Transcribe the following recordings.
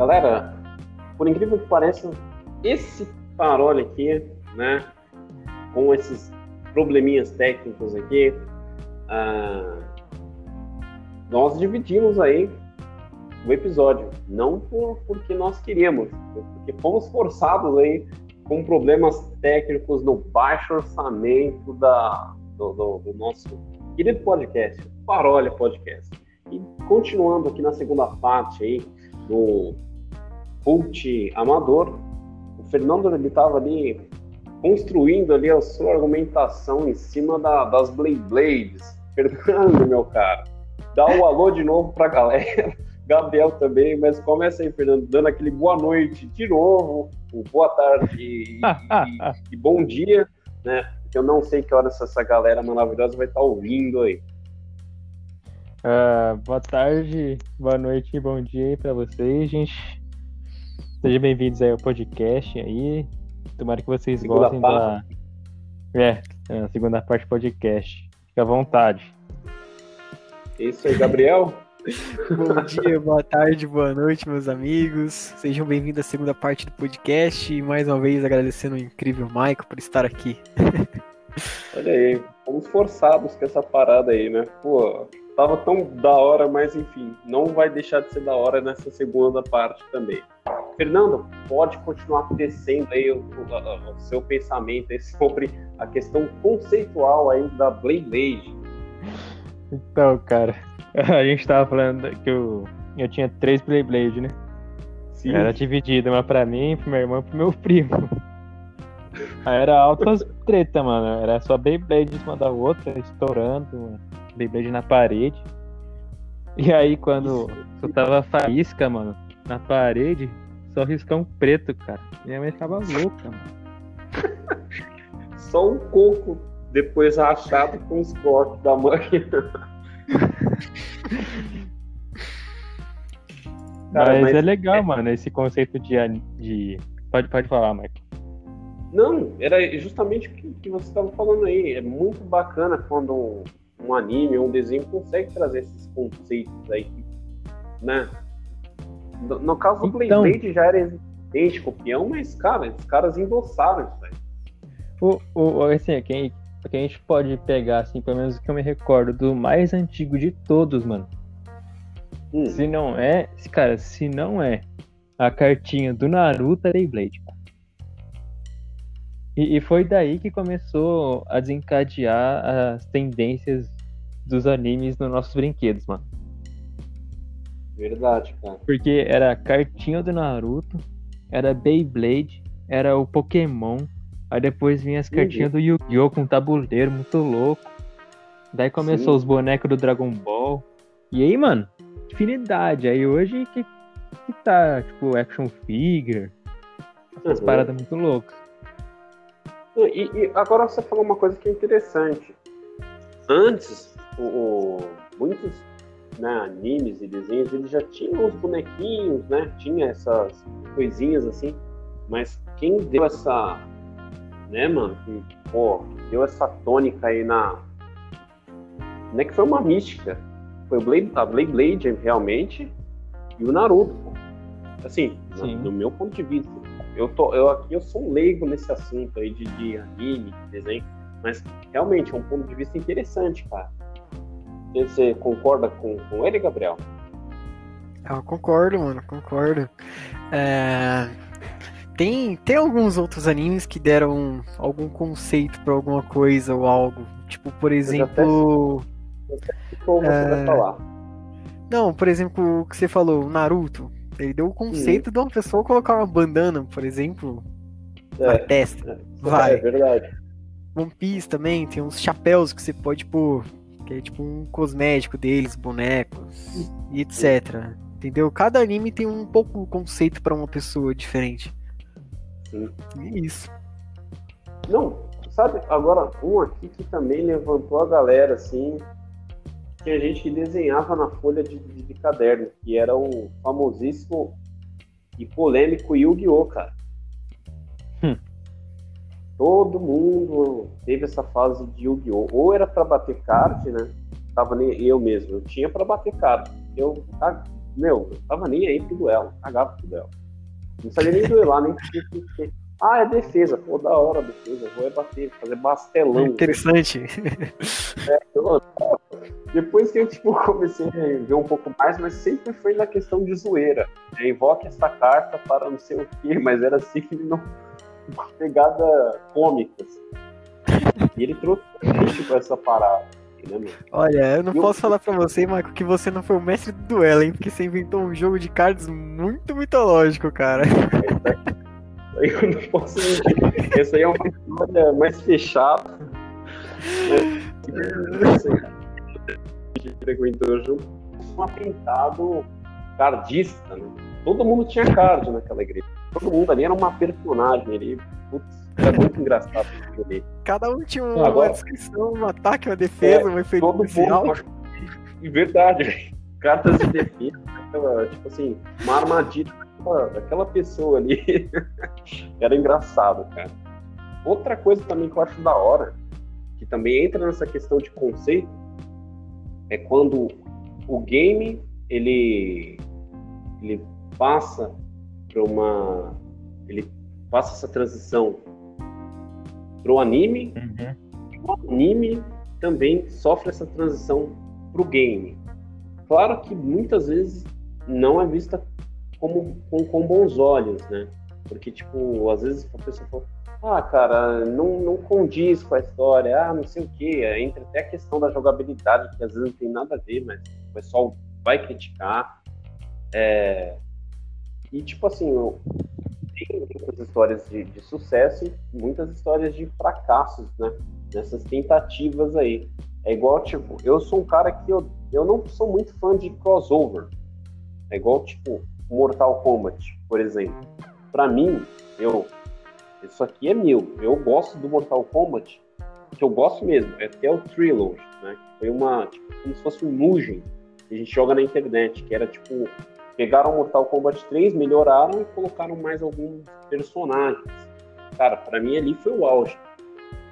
Galera, por incrível que pareça, esse parole aqui, né, com esses probleminhas técnicos aqui, ah, nós dividimos aí o episódio, não por, porque nós queríamos, porque fomos forçados aí com problemas técnicos no baixo orçamento da, do, do, do nosso querido podcast, Parolha Podcast. E continuando aqui na segunda parte aí do Cult Amador, o Fernando ele estava ali construindo ali a sua argumentação em cima da, das Blade Blades. Fernando, meu cara, dá um alô de novo para a galera. Gabriel também, mas começa aí, Fernando, dando aquele boa noite de novo, boa tarde e, e, e bom dia, né? Porque eu não sei que horas essa galera maravilhosa vai estar tá ouvindo aí. Uh, boa tarde, boa noite e bom dia aí pra vocês, gente. Sejam bem-vindos aí ao podcast aí. Tomara que vocês segunda gostem parte. da. É, a segunda parte do podcast. Fica à vontade. Isso aí, Gabriel. Bom dia, boa tarde, boa noite, meus amigos. Sejam bem-vindos à segunda parte do podcast e mais uma vez agradecendo o incrível Michael por estar aqui. Olha aí, fomos forçados com essa parada aí, né? Pô, tava tão da hora, mas enfim, não vai deixar de ser da hora nessa segunda parte também. Fernando, pode continuar tecendo aí o, o, o seu pensamento sobre a questão conceitual aí da Blade Blade. Então, cara, a gente tava falando que eu, eu tinha três Blade, né? Sim. Era dividido, uma pra mim, pro meu irmão e pro meu primo. Aí era altas treta, mano. Era só Beyblade em cima da outra, estourando, mano. Beyblade na parede. E aí quando eu tava faísca, mano, na parede, só riscão preto, cara. Minha mãe ficava louca, mano. só um coco depois rachado com os cortes da mãe. Cara, mas, mas, é legal, é... mano, esse conceito de, de. Pode, pode falar, Mike. Não, era justamente o que, que você estava falando aí. É muito bacana quando um, anime ou um desenho consegue trazer esses conceitos aí, né? No, no caso do então, Blade já era existente, copião, mas, cara, os caras endossaram isso aí. O, o, assim, quem, que a gente pode pegar, assim, pelo menos o que eu me recordo, do mais antigo de todos, mano. Hum. Se não é, cara, se não é a cartinha do Naruto é Beyblade. E, e foi daí que começou a desencadear as tendências dos animes nos nossos brinquedos, mano. Verdade, cara. Porque era a cartinha do Naruto, era Beyblade, era o Pokémon, Aí depois vinha as cartinhas do Yu-Gi-Oh! com tabuleiro muito louco. Daí começou Sim. os bonecos do Dragon Ball. E aí, mano, infinidade. Aí hoje que, que tá, tipo, action figure. Essas uhum. paradas muito loucas. E, e, agora você falou uma coisa que é interessante. Antes, o, o, muitos né, animes e desenhos, eles já tinham os bonequinhos, né? Tinha essas coisinhas assim. Mas quem deu essa né, mano? Que, pô, deu essa tônica aí na. Não é que foi uma mística. Foi o Blade, a Blade Blade, realmente, e o Naruto. Assim, no, no, meu ponto de vista. Eu, tô, eu aqui eu sou um leigo nesse assunto aí de, de anime, de desenho, mas realmente é um ponto de vista interessante, cara. Você concorda com, com ele, Gabriel? Eu concordo, mano, concordo. É tem, tem alguns outros animes que deram algum conceito para alguma coisa ou algo. Tipo, por exemplo. Como você vai é, falar? Não, por exemplo, o que você falou, o Naruto. Ele deu o conceito hum. de uma pessoa colocar uma bandana, por exemplo, é, na testa. É, vai. É verdade. One Piece também tem uns chapéus que você pode pôr, que é tipo um cosmético deles, bonecos e etc. Entendeu? Cada anime tem um pouco conceito para uma pessoa diferente. Sim. É isso. Não, sabe, agora um aqui que também levantou a galera, assim, que a gente desenhava na folha de, de, de caderno, que era o famosíssimo e polêmico Yu-Gi-Oh, cara. Hum. Todo mundo teve essa fase de Yu-Gi-Oh! Ou era para bater card, né? Tava nem eu mesmo, eu tinha para bater card. Eu meu, eu tava nem aí pro duelo, cagava pro duelo. Não sabia nem duelar, nem. Ah, é defesa. Pô, da hora a defesa. Vou é bater, fazer bastelão. Interessante. É, eu, depois que eu tipo, comecei a ver um pouco mais, mas sempre foi na questão de zoeira. É, invoque essa carta para não sei o quê, mas era assim que não. Uma pegada cômica. Assim. E ele trouxe tipo, essa parada. Né, Olha, eu não eu... posso falar pra você, Marco, que você não foi o mestre do duelo, hein? Porque você inventou um jogo de cards muito mitológico, cara. Aí eu não posso. Essa aí é uma história mais fechada. frequentou junto um atentado cardista, né? Todo mundo tinha card naquela igreja. Todo mundo ali era uma personagem ali. Putz, era muito engraçado Cada um tinha uma, Agora, descrição, um ataque, uma defesa, é, um efeito todo especial. Mundo, verdade, cartas de defesa, tipo assim, uma armadilha daquela pessoa ali. era engraçado, cara. Outra coisa também que eu acho da hora, que também entra nessa questão de conceito, é quando o game ele ele passa para uma ele passa essa transição para o anime uhum. o anime também sofre essa transição para o game claro que muitas vezes não é vista como com, com bons olhos né porque tipo às vezes a pessoa fala ah, cara, não, não condiz com a história, ah, não sei o que, entra até a questão da jogabilidade, que às vezes não tem nada a ver, mas o pessoal vai criticar. É... E, tipo assim, tem muitas histórias de, de, sucesso e muitas histórias de fracassos, né? Nessas tentativas aí. É igual, tipo, eu sou um cara que eu, eu não sou muito fã de crossover. É igual, tipo, Mortal Kombat, por exemplo. Para mim, eu isso aqui é meu. Eu gosto do Mortal Kombat, que eu gosto mesmo, é até o Trilogy, né? Foi uma, tipo, como se fosse um Mugen que a gente joga na internet, que era tipo, pegaram o Mortal Kombat 3, melhoraram e colocaram mais alguns personagens. Cara, para mim ali foi o auge.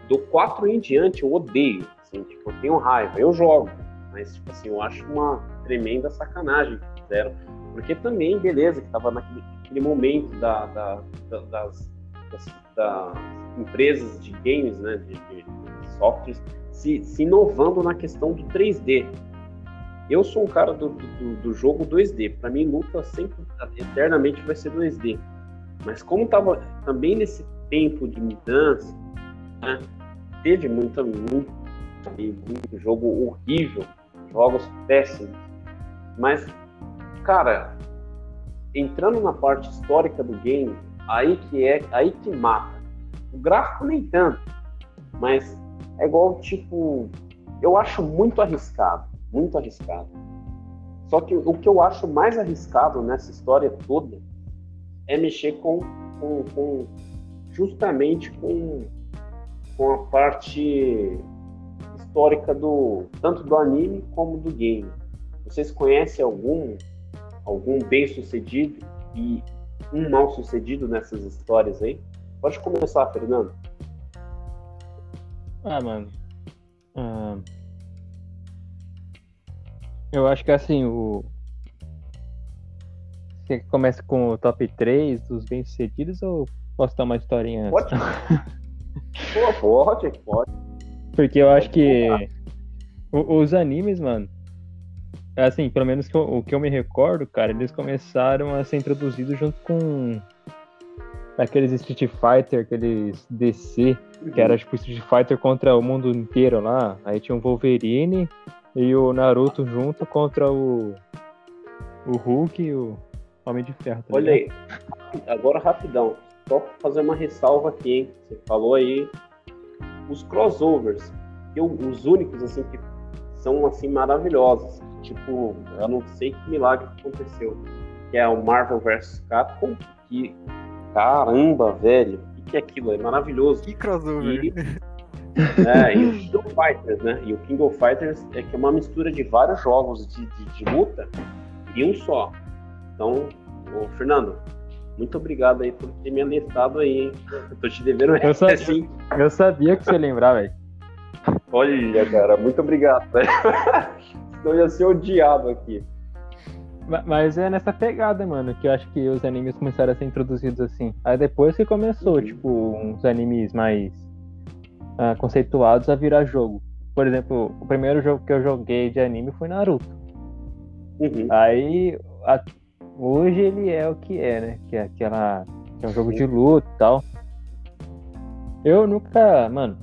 Do 4 em diante eu odeio, assim, tipo, eu tenho raiva, eu jogo, mas tipo assim, eu acho uma tremenda sacanagem que fizeram. Porque também, beleza, que tava naquele, momento da, da, da, das das, das empresas de games, né, de, de softwares, se, se, inovando na questão do 3D. Eu sou um cara do, do, do jogo 2D. Para mim, luta sempre, eternamente vai ser 2D. Mas como estava também nesse tempo de mudança, né, teve muita, muito, muito jogo horrível, jogos péssimos. Mas, cara, entrando na parte histórica do game, aí que é, aí que mata. O gráfico nem tanto, mas é igual tipo, eu acho muito arriscado, muito arriscado. Só que o que eu acho mais arriscado nessa história toda é mexer com, com, com justamente com, com a parte histórica do tanto do anime como do game. Vocês conhecem algum algum bem sucedido e um mal sucedido nessas histórias aí? Pode começar, Fernando. Ah, mano. Ah, eu acho que assim, o. Você começa com o top 3 dos bem-sucedidos ou posso dar uma historinha antes? Pode. Pô, pode, pode. Porque eu acho que os animes, mano, assim, pelo menos que eu, o que eu me recordo, cara, eles começaram a ser introduzidos junto com aqueles Street Fighter, aqueles DC, uhum. que era tipo Street Fighter contra o mundo inteiro lá. Aí tinha o Wolverine e o Naruto junto contra o o Hulk e o Homem de Ferro. Tá Olha aí, agora rapidão, só fazer uma ressalva aqui, hein? Você falou aí os crossovers, que eu, os únicos assim que são assim maravilhosos tipo, eu não sei que milagre aconteceu, que é o Marvel vs Capcom, que caramba, velho, o que, que é aquilo? É maravilhoso. Que crossover. E, é, e o King of Fighters, né? E o King of Fighters é que é uma mistura de vários jogos de, de, de luta e um só. Então, ô, Fernando, muito obrigado aí por ter me alertado aí, hein? Eu tô te devendo eu sabia, assim. Eu sabia que você ia lembrar, velho. Olha, cara, muito obrigado. Senão ia ser odiado aqui. Mas é nessa pegada, mano, que eu acho que os animes começaram a ser introduzidos assim. Aí depois que começou, uhum. tipo, uns animes mais uh, conceituados a virar jogo. Por exemplo, o primeiro jogo que eu joguei de anime foi Naruto. Uhum. Aí, a, hoje ele é o que é, né? Que é aquela. Que é um jogo de luta e tal. Eu nunca, mano,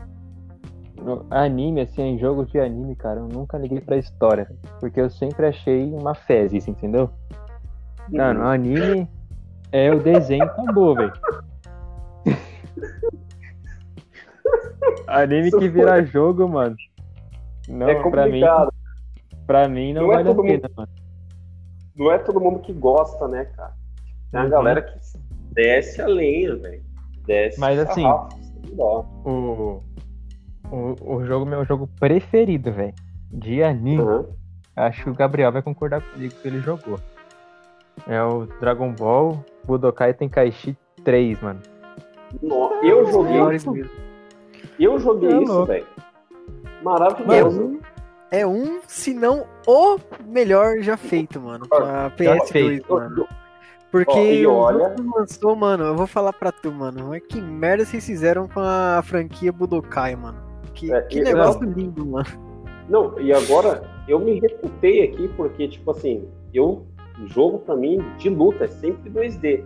anime, assim, em jogo de anime, cara, eu nunca liguei pra história. Porque eu sempre achei uma fezes, entendeu? Mano, uhum. anime é o desenho acabou, velho. anime que vira jogo, mano. Não, é pra mim, pra mim não, não é vale é a pena, mundo, mano. Não é todo mundo que gosta, né, cara? Tem uma uhum. galera que desce a lenha, velho. Desce Mas assim, o, o, o jogo, meu jogo preferido, velho. De anime. Uhum. Acho que o Gabriel vai concordar comigo que ele jogou. É o Dragon Ball Budokai Tenkaichi 3, mano. eu joguei. Eu joguei é isso, velho. Maravilhoso. É um, se não o melhor já feito, mano. Pra PS2, mano. Porque oh, olha... o lançou, mano, eu vou falar pra tu, mano. Mas que merda vocês fizeram com a franquia Budokai, mano. Que, é, que negócio não, lindo, mano. Não, e agora eu me reputei aqui porque, tipo assim, eu. O jogo pra mim de luta é sempre 2D.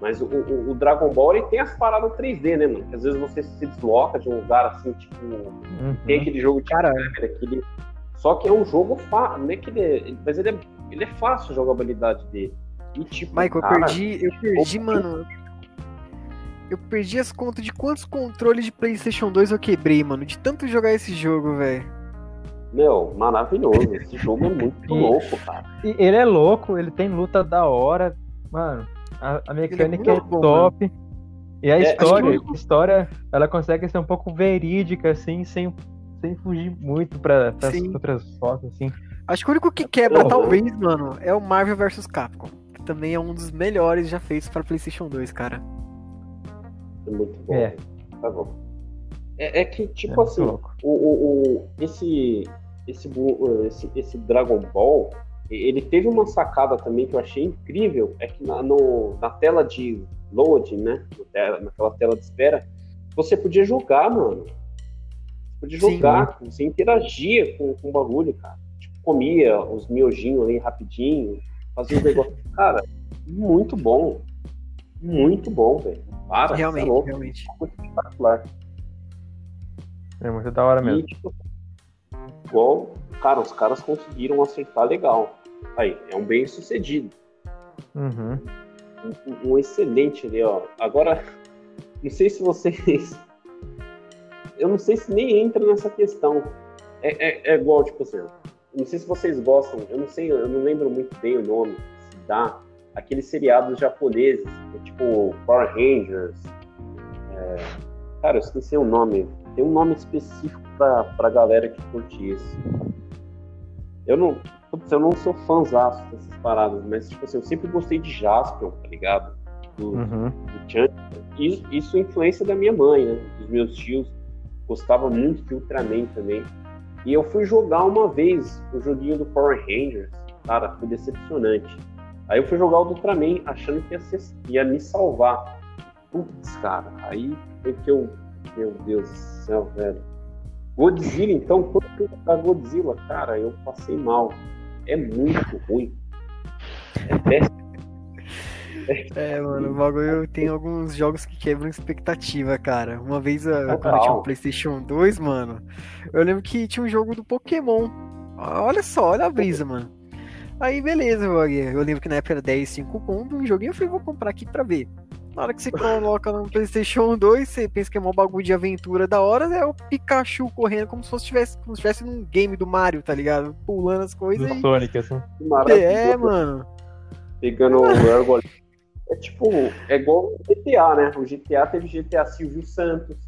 Mas o, o, o, Dragon Ball ele tem as paradas 3D, né, mano? Que às vezes você se desloca de um lugar assim, tipo. Uhum. Tem aquele jogo de cara. Aquele... Só que é um jogo fácil, né? Que ele é... Mas ele é, ele é fácil a jogabilidade dele. E, tipo, Michael, cara, eu perdi, eu perdi, mano. Eu perdi as contas de quantos controles de PlayStation 2 eu quebrei, mano. De tanto jogar esse jogo, velho. Meu, maravilhoso. Esse jogo é muito e, louco, cara. E ele é louco, ele tem luta da hora. Mano, a, a mecânica é, é bom, top. Mano. E a é, história, que... a história, ela consegue ser um pouco verídica, assim, sem, sem fugir muito para outras fotos, assim. Acho que o único que quebra, oh, talvez, mano, é o Marvel vs Capcom. Que também é um dos melhores já feitos para PlayStation 2, cara. É muito bom. É. Tá bom. É, é que, tipo é assim, o, o, o, esse, esse, esse, esse Dragon Ball, ele teve uma sacada também que eu achei incrível, é que na, no, na tela de load, né, naquela tela de espera, você podia jogar, mano. Você podia jogar, Sim. você interagia com, com o bagulho, cara. Tipo, comia os miojinhos ali rapidinho, fazia os negócios. Cara, muito bom. Muito bom, velho. Para, realmente, é realmente. Muito espetacular. É muito da hora mesmo. E, tipo, igual, cara, os caras conseguiram acertar legal. Aí, é um bem sucedido. Uhum. Um, um, excelente ali, ó. Agora, não sei se vocês. Eu não sei se nem entra nessa questão. É, é, é igual, tipo assim, não sei se vocês gostam, eu não sei, eu não lembro muito bem o nome, se dá, aqueles seriados japoneses, tipo Power Rangers. É, cara, eu esqueci o nome. Tem um nome específico pra, pra galera que curte isso. Eu não. Putz, eu não sou fãzaço dessas paradas, mas tipo assim, eu sempre gostei de Jasper, tá ligado? Do, uhum. do Chan. Isso, isso é influência da minha mãe, né? Dos meus tios. Gostava muito de Ultraman também. E eu fui jogar uma vez o joguinho do Power Rangers. Cara, foi decepcionante. Aí eu fui jogar o Ultraman achando que ia, ser, ia me salvar. Putz, cara, aí foi que eu. Meu Deus do céu, velho. Godzilla, então, quando eu jogar Godzilla, cara, eu passei mal. É muito ruim. É péssimo. É, mano, o bagulho tem alguns jogos que quebram expectativa, cara. Uma vez, eu, quando eu tinha um PlayStation 2, mano, eu lembro que tinha um jogo do Pokémon. Olha só, olha a brisa, mano. Aí beleza, eu lembro que na época era 10, 5 conto, um joguinho eu falei, vou comprar aqui pra ver. Na hora que você coloca no Playstation 2, você pensa que é um bagulho de aventura da hora, é o Pikachu correndo como se fosse tivesse, como se estivesse num game do Mario, tá ligado? Pulando as coisas. Do e... Sonic, assim. É, mano. Pegando o Ergol. É tipo, é igual o GTA, né? O GTA teve GTA Silvio Santos,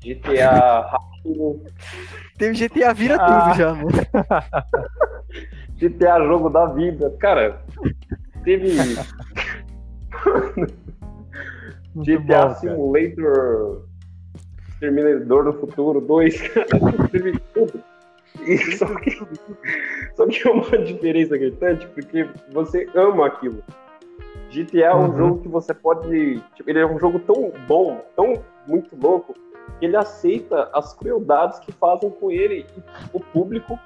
GTA Ratinho. Teve GTA Vira ah. Tudo já, mano. GTA Jogo da Vida. Cara, teve. GTA bom, Simulator Terminador do Futuro 2, cara, teve tudo. E só, que, só que é uma diferença gritante, porque você ama aquilo. GTA é um Uhum. jogo que você pode. Tipo, ele é um jogo tão bom, tão muito louco, que ele aceita as crueldades que fazem com ele. E o público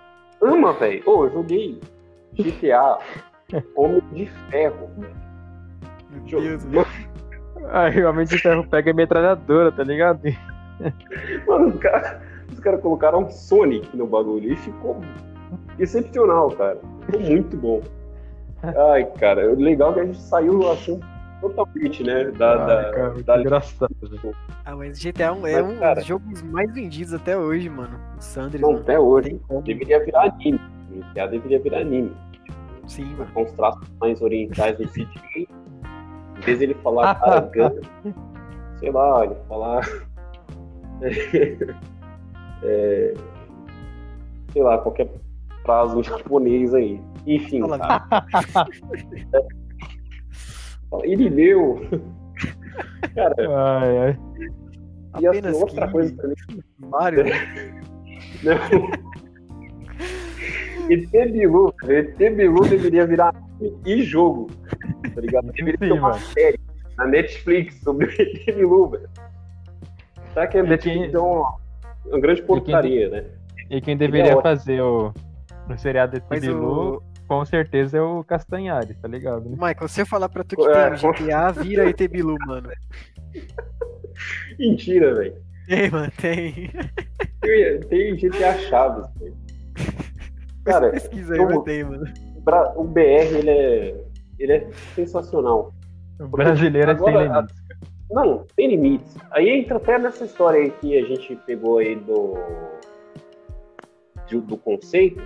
ama, velho. Ô, eu joguei GTA Homem de Ferro, velho. Meu Deus, Mano, Aí o Homem de Ferro pega a metralhadora, tá ligado? Mano, os caras cara colocaram um Sonic no bagulho e ficou excepcional, cara. Ficou muito bom. Ai, cara, o legal é que a gente saiu assim totalmente, né? Da, Ai, da, cara, da- engraçado. Ah, mas GTA é um, é Mas, um cara- dos jogos mais vendidos até hoje, mano. O Sanders, Não, mano. até hoje. Tem como. Deveria virar anime. GTA deveria virar anime. Sim, mano. Com os traços mais orientais desse dia. Em vez dele falar Argan, sei lá, ele falar. é, sei lá, qualquer em japonês aí. Enfim, cara. Fala, Irineu. Cara, Ai, ai. e assim, Apenas outra que- coisa também. Mario, Não. ET Bilu, ET Bilu deveria virar e jogo. Tá ligado? Deveria ter Sim, uma mano. série na Netflix sobre o ET Bilu, velho. Será que a Netflix quem- é uma, uma grande porcaria, né? E quem deveria fazer o, o seriado mas Bilu, o. com certeza é o Castanhares, tá ligado? Né? Michael, se eu falar pra tu que É, tem um GTA, vira ET Bilu, mano. Mentira, velho. Tem, mano, tem. Tem- Tem GTA Chaves, velho. Cara, Pesquisa aí, como- mas tem, mano. O BR, ele é, ele é sensacional. O brasileiro é sem limites. Não, tem limites. Aí entra até nessa história aí que a gente pegou aí do. do conceito.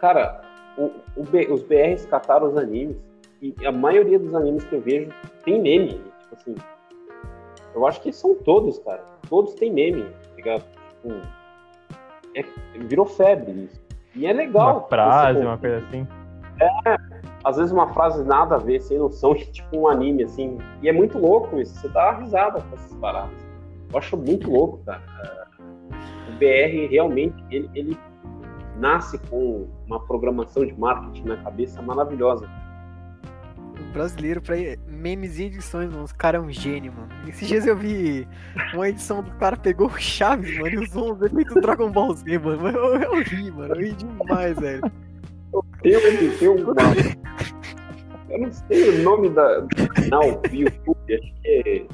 Cara, o, o os BRs cataram os animes. E a maioria dos animes que eu vejo tem meme. Tipo assim. Eu acho que são todos, cara. Todos têm meme, tá ligado? Tipo. é- virou febre isso. E é legal. Uma frase, uma coisa assim. às vezes uma frase nada a ver, sem noção, tipo um anime, assim. E é muito louco isso, você dá uma risada com essas paradas. Eu acho muito louco, cara. O BR realmente, ele, ele nasce com uma programação de marketing na cabeça maravilhosa. O brasileiro pra memes e edições, mano. Os caras é um gênio, mano. Esses dias eu vi uma edição do cara pegou Chaves, mano, e usou um efeito do Dragon Ball Z, mano. Eu, eu ri, mano. Eu ri demais, velho. Tem, um- uma. Eu não sei o nome da canal do YouTube, acho que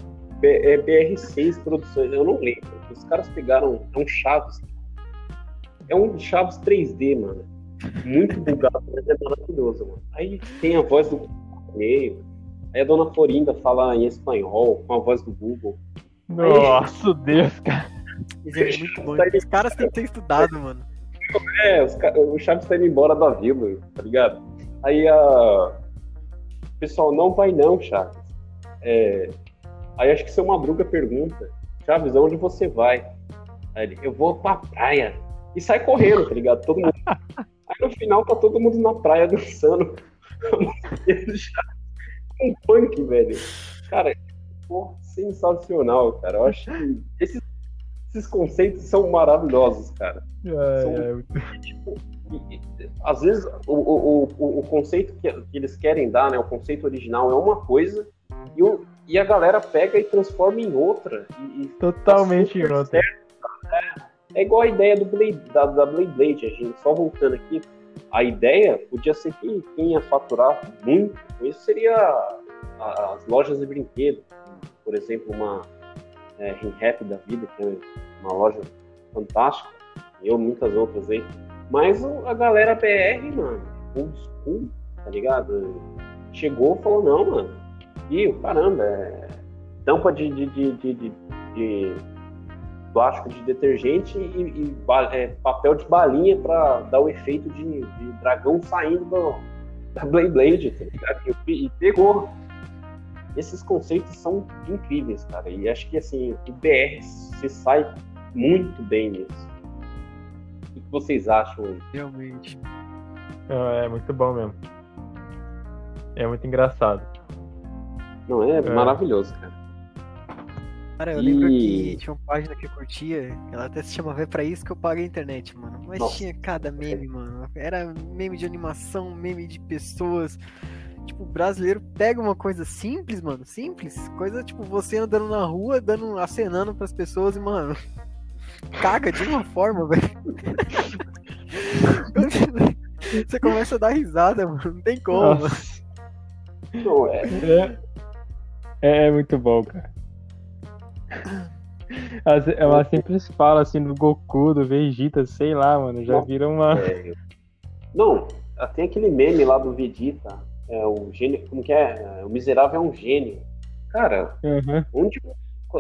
é, é BR6 Produções, eu não lembro. Os caras pegaram. É um Chaves. É um Chaves 3D, mano. Muito bugado, mas é maravilhoso, mano. Aí tem a voz do meio. Aí a dona Florinda fala em espanhol, com a voz do Google. Nossa, Deus, cara. Isso é muito bom. Os caras têm que ter estudado, mano. É, os ca- o Chaves tá indo embora da vila, tá ligado? Aí a. Pessoal, não vai não, Chaves. É... Aí acho que seu Madruga pergunta, Chaves, aonde você vai? Aí ele, eu vou pra praia. E sai correndo, tá ligado? Todo mundo. Aí no final tá todo mundo na praia dançando. Um punk, velho. Cara, pô, sensacional, cara. Eu acho que esses, esses conceitos são maravilhosos, cara. Ai, ai, tipo, e- e- às vezes o, o, o, o conceito que, que eles querem dar, né, o conceito original é uma coisa e, o, e a galera pega e transforma em outra. E, e Totalmente super outra. certo, cara. É, igual a ideia do Blade, da, da Blade Blade, a gente só voltando aqui. A ideia podia ser que quem ia faturar muito com isso seria as lojas de brinquedo. Por exemplo, uma é, Rap da vida, que é uma loja fantástica. Eu, muitas outras aí. Mas a galera BR, mano, old school, tá ligado? Chegou e falou, não, mano. E caramba, é tampa de, de, de- de plástico de detergente e, e é, papel de balinha pra dar o efeito de, de dragão saindo do, da Blade Blade, tá ligado? E, e pegou. Esses conceitos são incríveis, cara. E acho que assim, o BR se sai muito bem nisso. O que vocês acham aí? Realmente. É muito bom mesmo. É muito engraçado. Não, é, É. maravilhoso, cara. Cara, eu lembro que tinha uma página que eu curtia, ela até se chamava É Pra Isso Que Eu Pago a Internet, mano. Mas Nossa. tinha cada meme, mano. Era meme de animação, meme de pessoas. Tipo, o brasileiro pega uma coisa simples, mano, simples. Coisa tipo você andando na rua, dando, acenando pras pessoas e, mano, caga de uma forma, velho. Você começa a dar risada, mano. Não tem como, mano. Nossa, Não, é, é, é muito bom, cara. É uma simples fala assim do Goku, do Vegeta, sei lá, mano. Já vira uma. é- Não, tem aquele meme lá do Vegeta. É o gênio. Como que é? É, O miserável é um gênio. Cara, Aham. onde,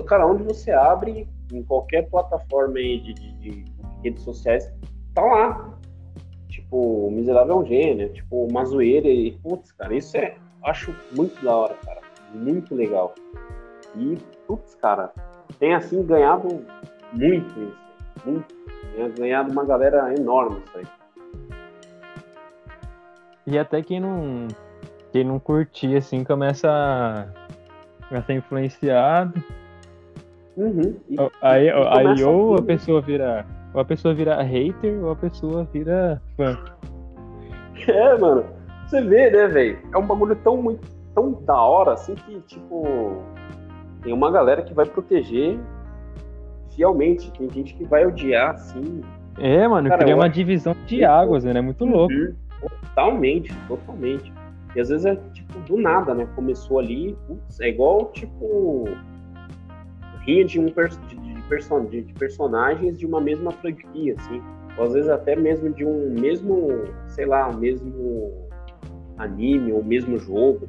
cara, onde você abre, em qualquer plataforma aí de, de- de redes sociais, tá lá. Tipo, o miserável é um gênio, tipo, uma zoeira e, putz, cara, isso é, acho muito da hora, cara, muito legal. E, putz, cara, tem assim ganhado muito isso, muito, tem ganhado uma galera enorme isso aí. E até quem não. Quem não curtir, assim, começa a, a ser influenciado. Uhum. E- Aí, e aí começa ou a tudo. pessoa vira. Ou a pessoa vira hater, ou a pessoa vira fã. É, mano. Você vê, né, velho? É um bagulho tão muito, tão da hora assim que, tipo, tem uma galera que vai proteger fielmente. Tem gente que vai odiar, assim. É, mano, Cara, cria uma divisão de águas, né? É muito louco. Uhum. Totalmente, totalmente. E às vezes é tipo do nada, né? Começou ali, putz, é igual tipo rinha de um pers- de, de person- de- de personagens de uma mesma franquia, assim. Ou às vezes até mesmo de um mesmo, sei lá, um mesmo anime ou mesmo jogo.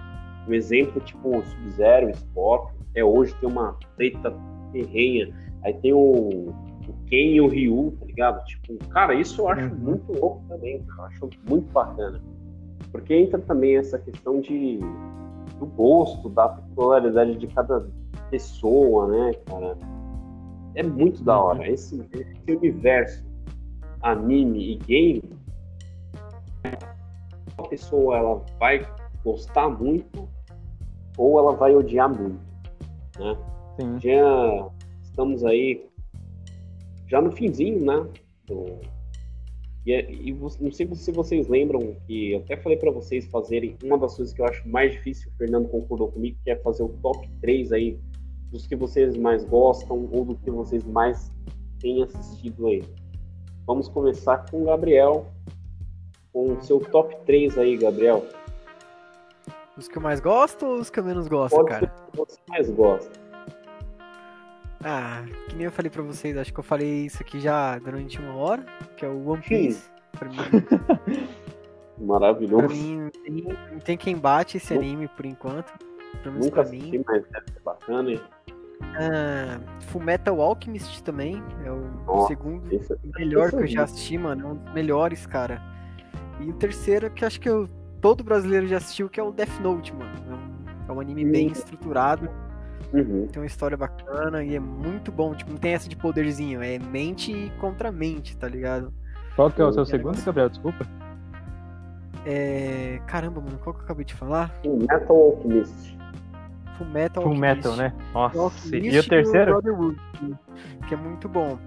Um exemplo tipo Sub-Zero, Scorpion, até hoje tem uma treta ferrenha. Aí tem o, o Ken e o Ryu, tá ligado? Tipo, cara, isso eu acho Uhum. muito louco também, cara. Eu acho muito bacana. Porque entra também essa questão de do gosto, da popularidade de cada pessoa, né, cara? É muito da hora. Esse, esse universo anime e game, a pessoa ela vai gostar muito ou ela vai odiar muito, né? Sim. Já estamos aí já no finzinho, né? do- E, é- e não sei se vocês lembram que eu até falei para vocês fazerem uma das coisas que eu acho mais difícil, o Fernando concordou comigo, que é fazer o top 3 aí dos que vocês mais gostam ou do que vocês mais têm assistido aí. Vamos começar com o Gabriel, com o seu top 3 aí, Gabriel. Os que eu mais gosto ou os que eu menos gosto, Pode cara? ser o que você mais gosta. Ah, que nem eu falei pra vocês, acho que eu falei isso aqui já durante uma hora, que é o One Piece. Pra mim, pra Maravilhoso. mim não tem, quem bate esse anime por enquanto. Pelo menos Nunca pra mim. mas deve ser bacana. hein? Ah, Fullmetal Alchemist também, é o Nossa, segundo Esse- melhor que eu já assisti, mano. É um dos melhores, cara. E o terceiro, que acho que eu, todo brasileiro já assistiu, que é o Death Note, mano. É um, é anime bem Hum. estruturado, Uhum. tem uma história bacana e é muito bom. Tipo, não tem essa de poderzinho, é mente contra mente, tá ligado? Qual que é o seu É segundo, negócio- Gabriel? Desculpa. É. Caramba, mano, qual que eu acabei de falar? Metal Alchemist. Fullmetal Full Alchemist. Metal, né? Nossa. Alchemist E o terceiro? Que é muito bom.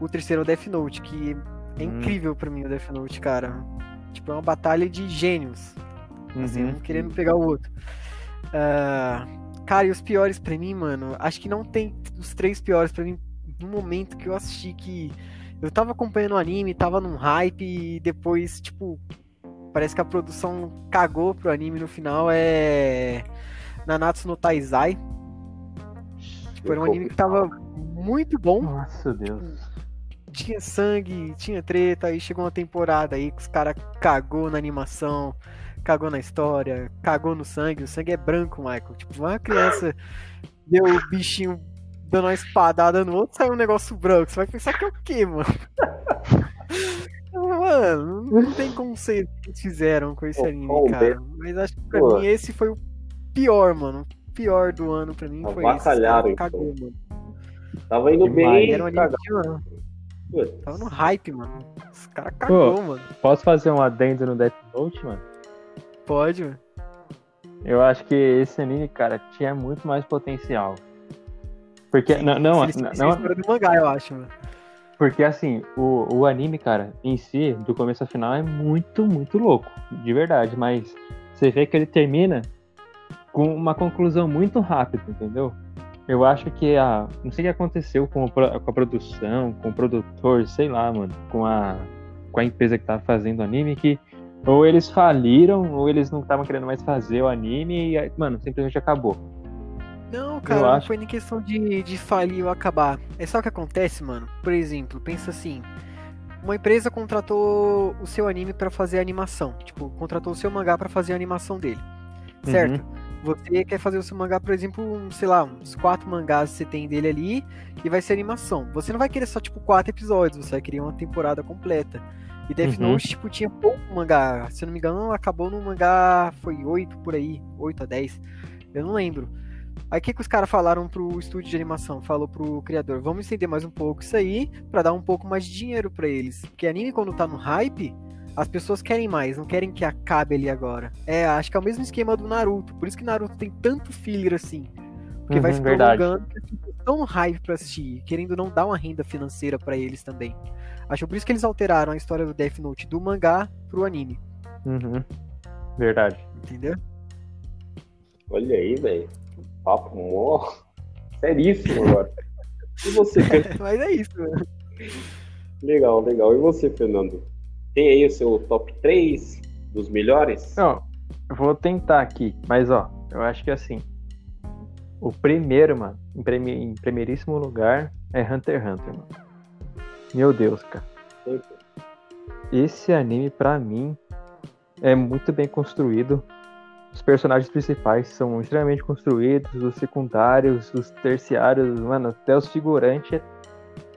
O terceiro é o Death Note, que é Hum. incrível pra mim o Death Note, cara. Tipo, é uma batalha de gênios. Assim, Uhum. um querendo pegar o outro. Ah, cara, e os piores pra mim, mano, acho que não tem os três piores pra mim no momento que eu assisti que eu tava acompanhando o anime, tava num hype e depois, tipo, parece que a produção cagou pro anime no final é Nanatsu no Taizai. Tipo, era um anime que tava muito bom, Nossa, Deus. Tinha sangue, tinha treta, aí chegou uma temporada aí que os caras cagou na animação, cagou na história, cagou no sangue, o sangue é branco, Michael. Tipo, uma criança deu o bichinho dando uma espadada no outro, saiu um negócio branco. Você vai pensar que é o quê, mano? Mano, não tem conceito que eles fizeram com esse Pô, anime, cara. Mas acho que pra Pô. mim esse foi o pior, mano. O pior do ano pra mim foi esse. Então. cagou, mano. Tava indo Demais. bem. Era um anime que Putz. Tava no hype, mano. Os caras cagou, mano. Posso fazer um adendo no Death Note, mano? Pode, mano. Eu acho que esse anime, cara, tinha muito mais potencial. Porque, Sim, não, não, eles não, a história do mangá, eu acho, mano. porque assim, o, o anime, cara, em si, do começo ao final, é muito, muito louco, de verdade, mas você vê que ele termina com uma conclusão muito rápida, entendeu? Eu acho que a. Não sei o que aconteceu com, o com a produção, com o produtor, sei lá, mano, com a, com a empresa que tava fazendo o anime, que ou eles faliram, ou eles não estavam querendo mais fazer o anime e, mano, simplesmente acabou. Não, cara, não acho- foi nem questão de, de falir ou acabar. É só o que acontece, mano. Por exemplo, pensa assim. Uma empresa contratou o seu anime pra fazer a animação. Tipo, contratou o seu mangá pra fazer a animação dele. Certo? Você quer fazer o seu mangá, por exemplo, um, sei lá, uns quatro mangás que você tem dele ali e vai ser animação. Você não vai querer só, tipo, quatro episódios, você vai querer uma temporada completa. E Death Uhum. Note, tipo, tinha pouco mangá. Se eu não me engano, acabou no mangá, foi oito por aí, oito a dez. Eu não lembro. Aí o que, que os caras falaram pro estúdio de animação? Falou pro criador, vamos estender mais um pouco isso aí pra dar um pouco mais de dinheiro pra eles. Porque anime quando tá no hype, as pessoas querem mais, não querem que acabe ali agora. É, acho que é o mesmo esquema do Naruto. Por isso que Naruto tem tanto filler assim. Porque vai Uhum, se verdade. prolongando, no hype pra assistir, querendo não dar uma renda financeira pra eles também. Acho por isso que eles alteraram a história do Death Note do mangá pro anime, Uhum. Verdade. entendeu? Olha aí, velho. Papo mó seríssimo agora. E você, Mas é isso, mano. legal, legal. E você, Fernando? Tem aí o seu top 3 dos melhores? Não, eu vou tentar aqui, mas ó, eu acho que assim. O primeiro, mano, em, prime- em primeiríssimo lugar é Hunter x Hunter, mano. Meu Deus, cara. Esse anime, pra mim, é muito bem construído. Os personagens principais são extremamente construídos, os secundários, os terciários, mano, até os figurantes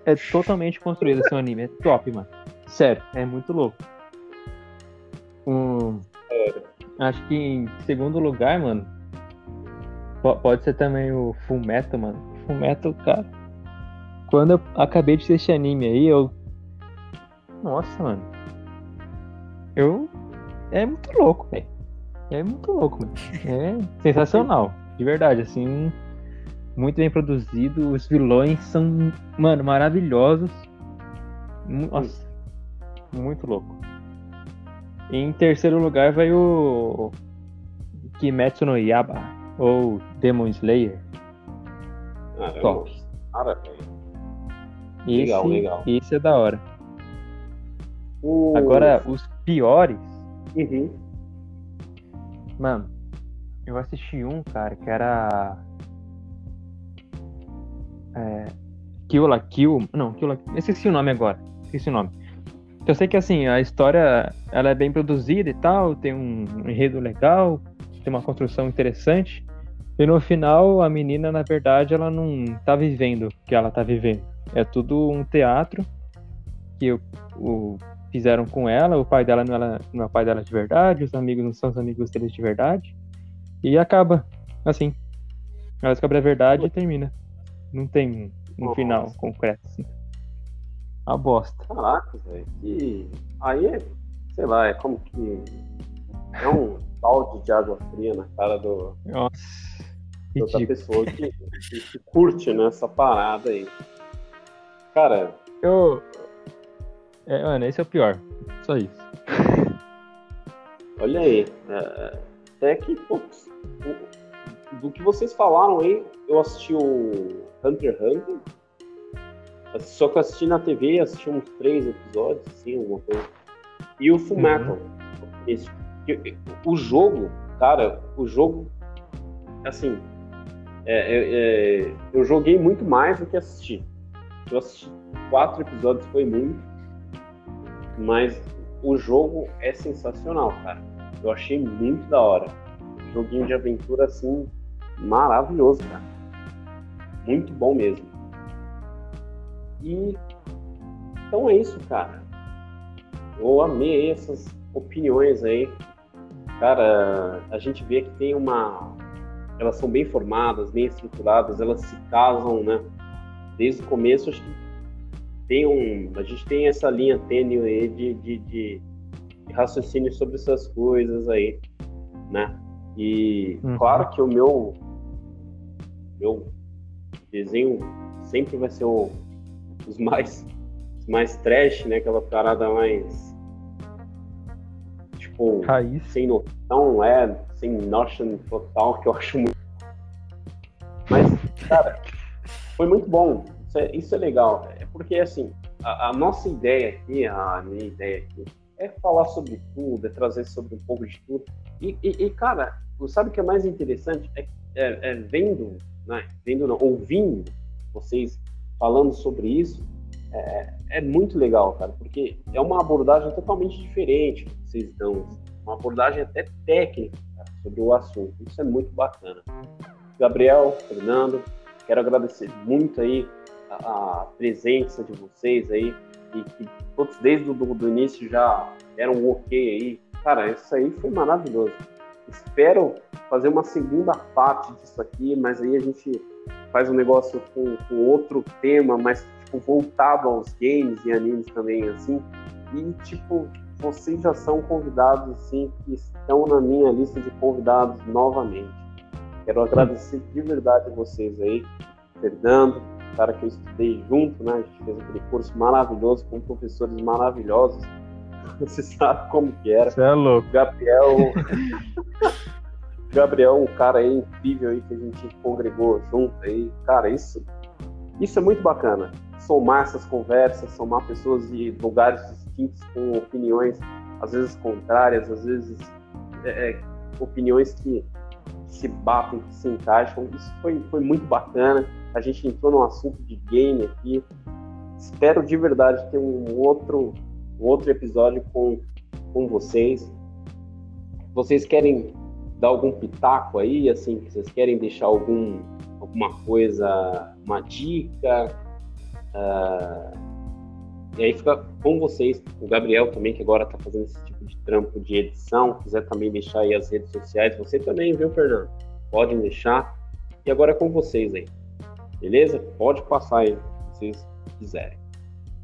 é, é totalmente construído esse anime. É top, mano. Sério, é muito louco. Um, acho que em segundo lugar, mano, po- pode ser também o Full Metal, mano. Full Metal, cara. Quando eu acabei de assistir esse anime aí, eu. Nossa, mano. Eu. É muito louco, velho. É muito louco, mano. É sensacional. De verdade, assim. Muito bem produzido. Os vilões são, mano, maravilhosos. Nossa. Muito louco. Em terceiro lugar vai o. Kimetsu no Yaba. Ou Demon Slayer. Caramba. Top. Cara. Esse, Legal, legal. Esse é da hora. Agora, os piores. Uhum. Mano, eu assisti um, cara, que era. É. Kill la Kill. Não, Kill la esqueci o nome agora. Esqueci o nome. Eu sei que assim, a história ela é bem produzida e tal, tem um enredo legal, tem uma construção interessante. E no final, a menina, na verdade, ela não tá vivendo o que ela tá vivendo. É tudo um teatro que o, o- fizeram com ela. O pai dela não, ela, não é o pai dela de verdade, os amigos não são os amigos deles de verdade. E acaba assim. Ela descobre a verdade e termina. Não tem um Nossa. final concreto, assim. A bosta. Caraca, velho. Que... Aí é, sei lá, é como que. É um balde de água fria na cara do, Nossa. de outra pessoa que, que, que curte né, essa parada aí. Cara, Eu. É, mano, esse é o pior. Só isso. olha aí. é, até que, putz, o- do que vocês falaram aí, eu assisti o Hunter x Hunter. Só que eu assisti na TV, assisti uns três episódios, assim, alguma coisa. E o. Esse- que- O jogo, cara, o jogo, assim, é, é, é, eu joguei muito mais do que assisti. Eu assisti quatro episódios, foi muito. Mas o jogo é sensacional, cara. Eu achei muito da hora. Joguinho de aventura, assim, maravilhoso, cara. Muito bom mesmo. E então é isso, cara. Eu amei essas opiniões aí. Cara, a gente vê que tem uma. Elas são bem formadas, bem estruturadas, elas se casam, né? Desde o começo, acho que tem um. A gente tem essa linha tênue aí de, de, de, de raciocínio sobre essas coisas aí, né? E Uhum. claro que o meu. Meu desenho sempre vai ser o, os mais os mais trash, né? Aquela parada mais tipo Raiz. sem noção, é, sem notion total, que eu acho muito. Mas, cara, foi muito bom. Isso é, isso é legal. É porque assim, a, a, nossa ideia aqui, a minha ideia aqui, é falar sobre tudo, é trazer sobre um pouco de tudo. E, e, e cara, sabe o que é mais interessante? É, é, é vendo, né? Vendo não, ouvindo vocês falando sobre isso, é, é, muito legal, cara, porque é uma abordagem totalmente diferente que vocês dão, uma abordagem até técnica cara, sobre o assunto. Isso é muito bacana. Gabriel, Fernando, quero agradecer muito aí a, a presença de vocês aí, e que todos desde o do, do início já deram um ok aí. Cara, isso aí foi maravilhoso. Espero fazer uma segunda parte disso aqui, mas aí a gente faz um negócio com, com outro tema, mas tipo, voltado aos games e animes também, assim. E, tipo, vocês já são convidados, assim, que estão na minha lista de convidados novamente. Quero agradecer de verdade a vocês aí, Fernando, cara que eu estudei junto, né? A gente fez aquele curso maravilhoso com professores maravilhosos. Você sabe como que era. Você é louco. Gabriel. Gabriel, um cara aí incrível aí que a gente congregou junto aí. Cara, isso, isso é muito bacana. Somar essas conversas, somar pessoas de lugares distintos com opiniões, às vezes contrárias, às vezes é, é opiniões que se batem, que se encaixam. Isso foi, foi muito bacana. A gente entrou num assunto de game aqui. Espero de verdade ter um outro, um outro episódio com, com vocês. Vocês querem dar algum pitaco aí, assim, que vocês querem deixar algum, alguma coisa, uma dica? Uh, e aí fica com vocês, o Gabriel também, que agora está fazendo esse tipo de trampo de edição, quiser também deixar aí as redes sociais, você também, viu, Fernando? Podem deixar. E agora é com vocês aí. Beleza? Pode passar aí, se vocês quiserem.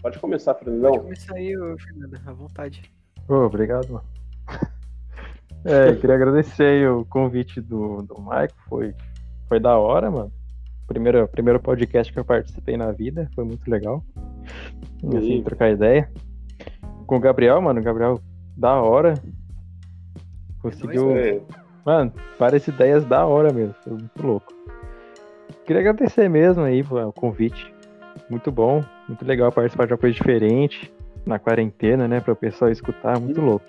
Pode começar, Fernandão. Pode começar aí, Fernando, à vontade. Oh, obrigado, mano. É, queria agradecer o convite do, do Maico, foi, foi da hora, mano. Primeiro, primeiro podcast que eu participei na vida, foi muito legal. Assim, trocar ideia. Com o Gabriel, mano, o Gabriel, da hora. Conseguiu. É. Mano, várias ideias da hora mesmo, foi muito louco. Queria agradecer mesmo aí o convite. Muito bom, muito legal participar de uma coisa diferente na quarentena, né? Para o pessoal escutar, muito louco.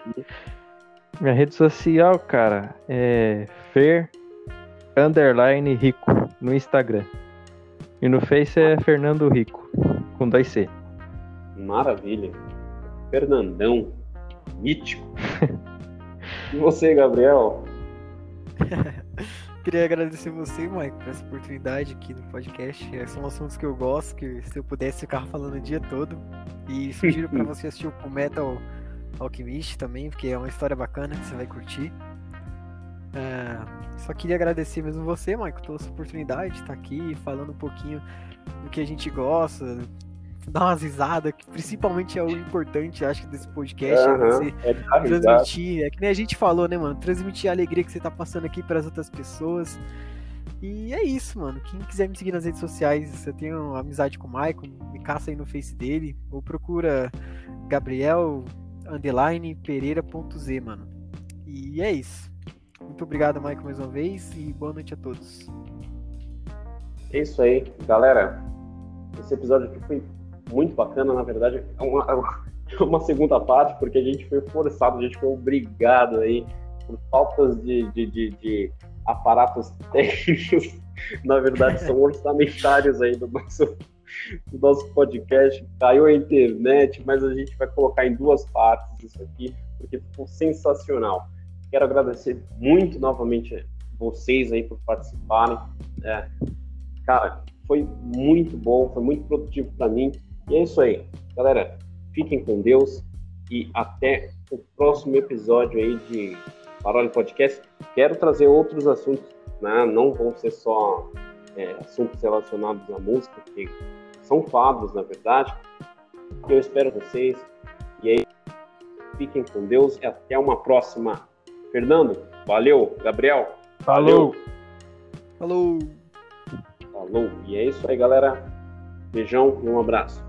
Minha rede social, cara, é Fer Underline Rico no Instagram. E no Face é Fernando Rico, com dois C. Maravilha. Fernandão, mítico. e você, Gabriel? Queria agradecer você, Mike, por essa oportunidade aqui no podcast. É, são assuntos que eu gosto, que se eu pudesse ficar falando o dia todo. E sugiro para você assistir o Metal Alchemist também, porque é uma história bacana que você vai curtir. É, só queria agradecer mesmo você, Maico, toda essa oportunidade de estar aqui falando um pouquinho do que a gente gosta, dar umas risadas, que principalmente é o importante, acho, desse podcast, uhum, é você é transmitir, é que nem a gente falou, né, mano, transmitir a alegria que você tá passando aqui para as outras pessoas. E é isso, mano. Quem quiser me seguir nas redes sociais, eu tenho amizade com o Maicon, me caça aí no Face dele, ou procura Gabriel underline pereira.z, mano. E é isso. Muito obrigado, Michael, mais uma vez e boa noite a todos. É isso aí, galera. Esse episódio aqui foi muito bacana, na verdade, é uma, é uma segunda parte, porque a gente foi forçado, a gente foi obrigado aí, por faltas de, de, de, de aparatos técnicos, na verdade, são orçamentários aí do nosso do nosso podcast. Caiu a internet, mas a gente vai colocar em duas partes isso aqui, porque ficou sensacional. Quero agradecer muito novamente vocês aí por participarem. É, cara, foi muito bom, foi muito produtivo para mim. E é isso aí, galera. Fiquem com Deus e até o próximo episódio aí de Parole Podcast. Quero trazer outros assuntos, né? não vão ser só é, assuntos relacionados à música, porque são quadros, na verdade. Eu espero vocês. E aí, fiquem com Deus e até uma próxima. Fernando, valeu. Gabriel, valeu. Falou. Falou. E é isso aí, galera. Beijão e um abraço.